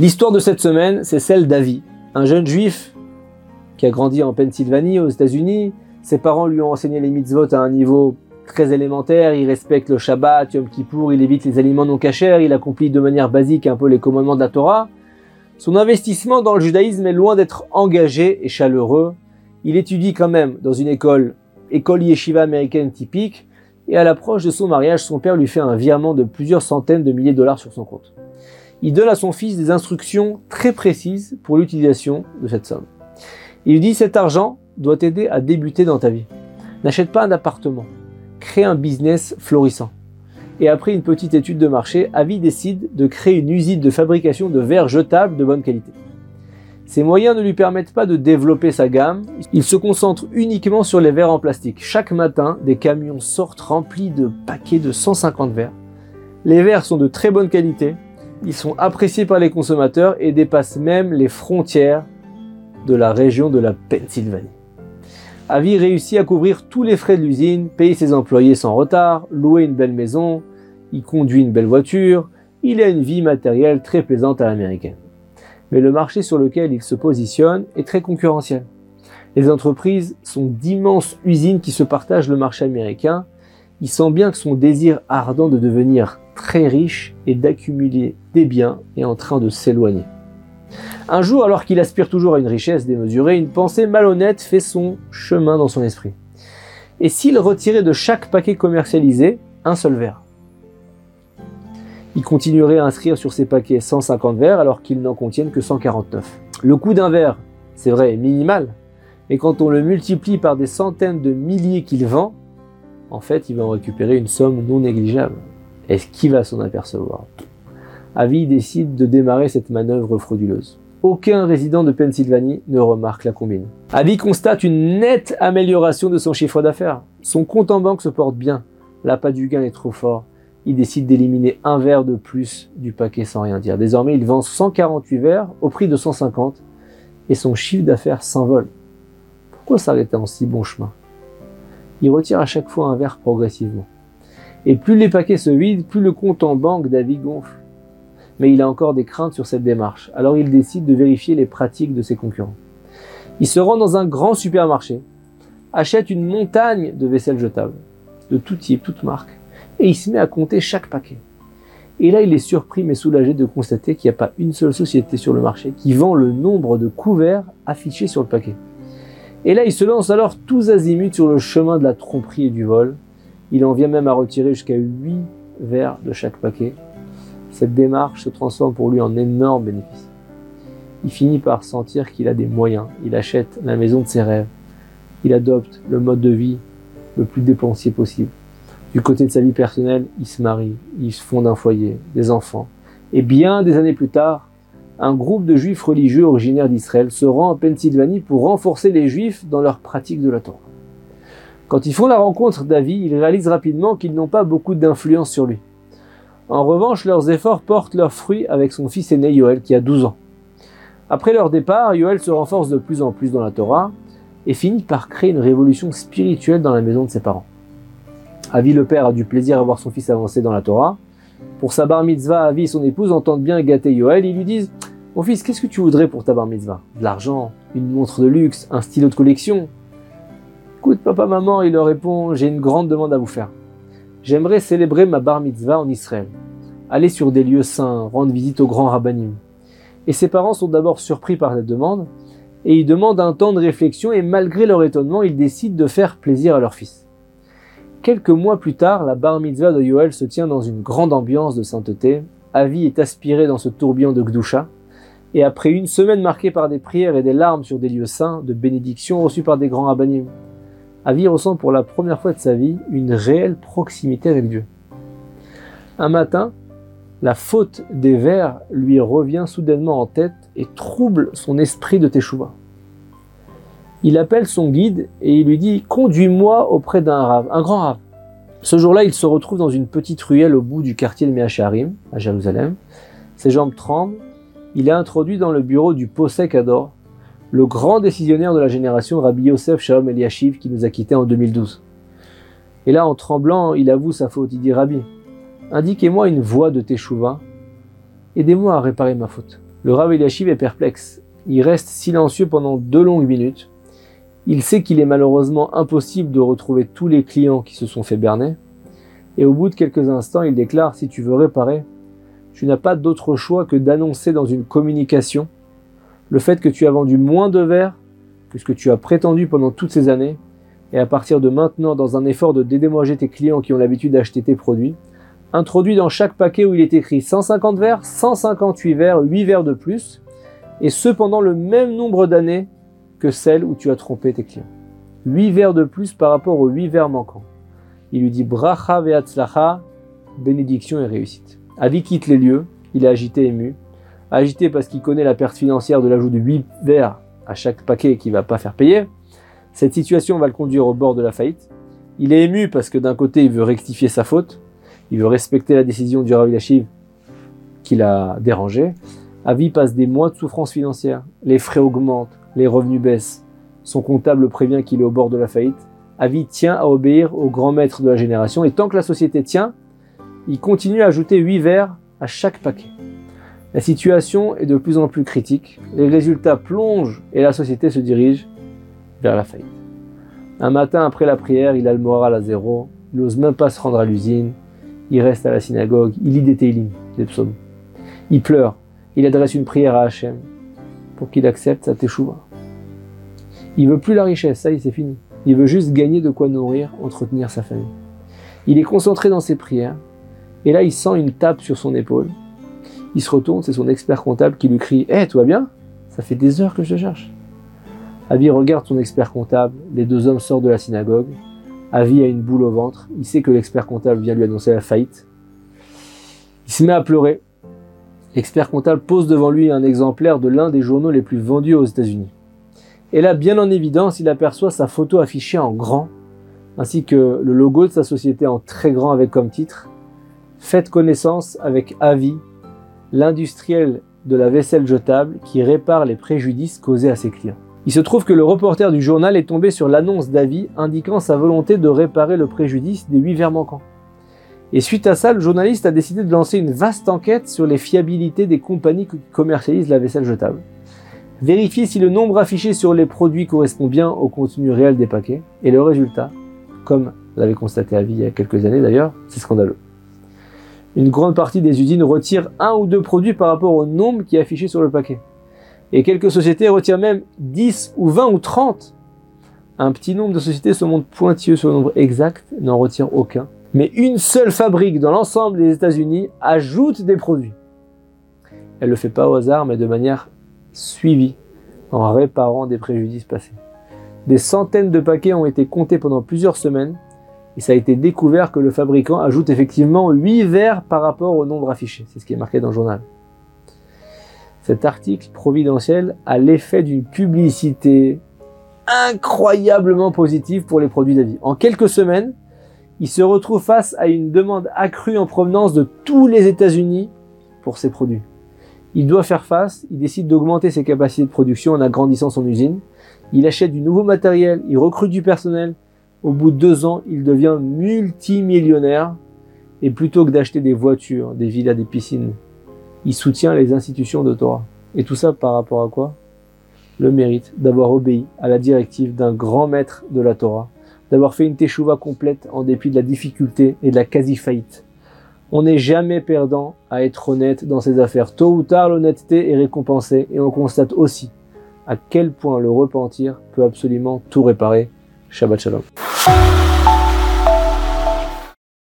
L'histoire de cette semaine, c'est celle d'Avi, un jeune juif qui a grandi en Pennsylvanie, aux États-Unis. Ses parents lui ont enseigné les mitzvot à un niveau très élémentaire. Il respecte le Shabbat, Yom Kippour, il évite les aliments non cachers, il accomplit de manière basique un peu les commandements de la Torah. Son investissement dans le judaïsme est loin d'être engagé et chaleureux. Il étudie quand même dans une école, école yeshiva américaine typique, et à l'approche de son mariage, son père lui fait un virement de plusieurs centaines de milliers de dollars sur son compte. Il donne à son fils des instructions très précises pour l'utilisation de cette somme. Il lui dit cet argent doit t'aider à débuter dans ta vie. N'achète pas un appartement, crée un business florissant. Et après une petite étude de marché, Avi décide de créer une usine de fabrication de verres jetables de bonne qualité. Ces moyens ne lui permettent pas de développer sa gamme, il se concentre uniquement sur les verres en plastique. Chaque matin, des camions sortent remplis de paquets de 150 verres. Les verres sont de très bonne qualité, ils sont appréciés par les consommateurs et dépassent même les frontières de la région de la Pennsylvanie. Avi réussit à couvrir tous les frais de l'usine, payer ses employés sans retard, louer une belle maison, il conduit une belle voiture, il a une vie matérielle très plaisante à l'américaine mais le marché sur lequel il se positionne est très concurrentiel. Les entreprises sont d'immenses usines qui se partagent le marché américain. Il sent bien que son désir ardent de devenir très riche et d'accumuler des biens est en train de s'éloigner. Un jour, alors qu'il aspire toujours à une richesse démesurée, une pensée malhonnête fait son chemin dans son esprit. Et s'il retirait de chaque paquet commercialisé un seul verre? Il continuerait à inscrire sur ses paquets 150 verres alors qu'ils n'en contiennent que 149. Le coût d'un verre, c'est vrai, est minimal, mais quand on le multiplie par des centaines de milliers qu'il vend, en fait, il va en récupérer une somme non négligeable. Est-ce qu'il va s'en apercevoir? Avi décide de démarrer cette manœuvre frauduleuse. Aucun résident de Pennsylvanie ne remarque la combine. Avi constate une nette amélioration de son chiffre d'affaires. Son compte en banque se porte bien. L'appât du gain est trop fort il décide d'éliminer un verre de plus du paquet sans rien dire. Désormais, il vend 148 verres au prix de 150 et son chiffre d'affaires s'envole. Pourquoi s'arrêter en si bon chemin? Il retire à chaque fois un verre progressivement. Et plus les paquets se vident, plus le compte en banque d'Avi gonfle. Mais il a encore des craintes sur cette démarche, alors il décide de vérifier les pratiques de ses concurrents. Il se rend dans un grand supermarché, achète une montagne de vaisselle jetable, de tout type, toute marque, et il se met à compter chaque paquet. Et là, il est surpris mais soulagé de constater qu'il n'y a pas une seule société sur le marché qui vend le nombre de couverts affichés sur le paquet. Et là, il se lance alors tous azimuts sur le chemin de la tromperie et du vol. Il en vient même à retirer jusqu'à 8 verres de chaque paquet. Cette démarche se transforme pour lui en énorme bénéfice. Il finit par sentir qu'il a des moyens. Il achète la maison de ses rêves. Il adopte le mode de vie le plus dépensier possible. Du côté de sa vie personnelle, il se marie, il se fonde un foyer, des enfants. Et bien des années plus tard, un groupe de juifs religieux originaires d'Israël se rend en Pennsylvanie pour renforcer les juifs dans leur pratique de la Torah. Quand ils font la rencontre d'Avi, ils réalisent rapidement qu'ils n'ont pas beaucoup d'influence sur lui. En revanche, leurs efforts portent leurs fruits avec son fils aîné Yoel qui a 12 ans. Après leur départ, Yoel se renforce de plus en plus dans la Torah et finit par créer une révolution spirituelle dans la maison de ses parents. Avi le père a du plaisir à voir son fils avancer dans la Torah. Pour sa bar mitzvah, Avi et son épouse entendent bien gâter Yoel. Ils lui disent Mon fils, qu'est-ce que tu voudrais pour ta bar mitzvah? De l'argent, une montre de luxe, un stylo de collection? Écoute, papa, maman, il leur répond J'ai une grande demande à vous faire. J'aimerais célébrer ma bar mitzvah en Israël, aller sur des lieux saints, rendre visite au grand rabbinim. Et ses parents sont d'abord surpris par cette demande, et ils demandent un temps de réflexion, et malgré leur étonnement, ils décident de faire plaisir à leur fils. Quelques mois plus tard, la bar mitzvah de Yoel se tient dans une grande ambiance de sainteté. Avi est aspiré dans ce tourbillon de Gdusha. Et après une semaine marquée par des prières et des larmes sur des lieux saints, de bénédictions reçues par des grands rabbinim, Avi ressent pour la première fois de sa vie une réelle proximité avec Dieu. Un matin, la faute des vers lui revient soudainement en tête et trouble son esprit de Teshuvah il appelle son guide et il lui dit Conduis-moi auprès d'un rave, un grand rave. Ce jour-là, il se retrouve dans une petite ruelle au bout du quartier de Meacharim, à Jérusalem. Ses jambes tremblent. Il est introduit dans le bureau du Posek Ador, le grand décisionnaire de la génération Rabbi Yosef Shalom Eliashiv qui nous a quittés en 2012. Et là, en tremblant, il avoue sa faute. Il dit Rabbi, indiquez-moi une voie de Teshuvah. Aidez-moi à réparer ma faute. Le Rav Eliashiv est perplexe. Il reste silencieux pendant deux longues minutes. Il sait qu'il est malheureusement impossible de retrouver tous les clients qui se sont fait berner. Et au bout de quelques instants, il déclare Si tu veux réparer, tu n'as pas d'autre choix que d'annoncer dans une communication le fait que tu as vendu moins de verres que ce que tu as prétendu pendant toutes ces années, et à partir de maintenant, dans un effort de dédémoger tes clients qui ont l'habitude d'acheter tes produits, introduis dans chaque paquet où il est écrit 150 verres, 158 verres, 8 verres de plus, et ce pendant le même nombre d'années que celles où tu as trompé tes clients. 8 verres de plus par rapport aux 8 verres manquants. Il lui dit bracha ve'atzlacha, bénédiction et réussite. Avi quitte les lieux, il est agité, ému. Agité parce qu'il connaît la perte financière de l'ajout de 8 verres à chaque paquet qu'il va pas faire payer. Cette situation va le conduire au bord de la faillite. Il est ému parce que d'un côté, il veut rectifier sa faute, il veut respecter la décision du Rav Yashiv qui l'a dérangé. Avi passe des mois de souffrance financière. Les frais augmentent, les revenus baissent. Son comptable prévient qu'il est au bord de la faillite. Avi tient à obéir au grand maître de la génération et tant que la société tient, il continue à ajouter 8 verres à chaque paquet. La situation est de plus en plus critique, les résultats plongent et la société se dirige vers la faillite. Un matin après la prière, il a le moral à zéro, il n'ose même pas se rendre à l'usine, il reste à la synagogue, il lit des télim, des psaumes. Il pleure, il adresse une prière à Hachem pour qu'il accepte sa teshuva. Il veut plus la richesse, ça y est, c'est fini. Il veut juste gagner de quoi nourrir, entretenir sa famille. Il est concentré dans ses prières, et là il sent une tape sur son épaule. Il se retourne, c'est son expert comptable qui lui crie Hé, tout va bien? Ça fait des heures que je te cherche. Avi regarde son expert comptable, les deux hommes sortent de la synagogue, Avi a une boule au ventre. Il sait que l'expert comptable vient lui annoncer la faillite. Il se met à pleurer. L'expert comptable pose devant lui un exemplaire de l'un des journaux les plus vendus aux États-Unis. Et là, bien en évidence, il aperçoit sa photo affichée en grand, ainsi que le logo de sa société en très grand avec comme titre Faites connaissance avec Avi, l'industriel de la vaisselle jetable qui répare les préjudices causés à ses clients. Il se trouve que le reporter du journal est tombé sur l'annonce d'Avi indiquant sa volonté de réparer le préjudice des huit verres manquants. Et suite à ça, le journaliste a décidé de lancer une vaste enquête sur les fiabilités des compagnies qui commercialisent la vaisselle jetable. Vérifier si le nombre affiché sur les produits correspond bien au contenu réel des paquets. Et le résultat, comme l'avait constaté Avi il y a quelques années d'ailleurs, c'est scandaleux. Une grande partie des usines retirent un ou deux produits par rapport au nombre qui est affiché sur le paquet. Et quelques sociétés retirent même 10 ou 20 ou 30. Un petit nombre de sociétés se montrent pointilleux sur le nombre exact, n'en retire aucun. Mais une seule fabrique dans l'ensemble des États-Unis ajoute des produits. Elle ne le fait pas au hasard, mais de manière suivie, en réparant des préjudices passés. Des centaines de paquets ont été comptés pendant plusieurs semaines, et ça a été découvert que le fabricant ajoute effectivement 8 verres par rapport au nombre affiché. C'est ce qui est marqué dans le journal. Cet article providentiel a l'effet d'une publicité incroyablement positive pour les produits d'avis. En quelques semaines, il se retrouve face à une demande accrue en provenance de tous les États-Unis pour ses produits. Il doit faire face, il décide d'augmenter ses capacités de production en agrandissant son usine. Il achète du nouveau matériel, il recrute du personnel. Au bout de deux ans, il devient multimillionnaire. Et plutôt que d'acheter des voitures, des villas, des piscines, il soutient les institutions de Torah. Et tout ça par rapport à quoi? Le mérite d'avoir obéi à la directive d'un grand maître de la Torah, d'avoir fait une teshuva complète en dépit de la difficulté et de la quasi-faillite. On n'est jamais perdant à être honnête dans ses affaires. Tôt ou tard, l'honnêteté est récompensée et on constate aussi à quel point le repentir peut absolument tout réparer. Shabbat Shalom. Bye.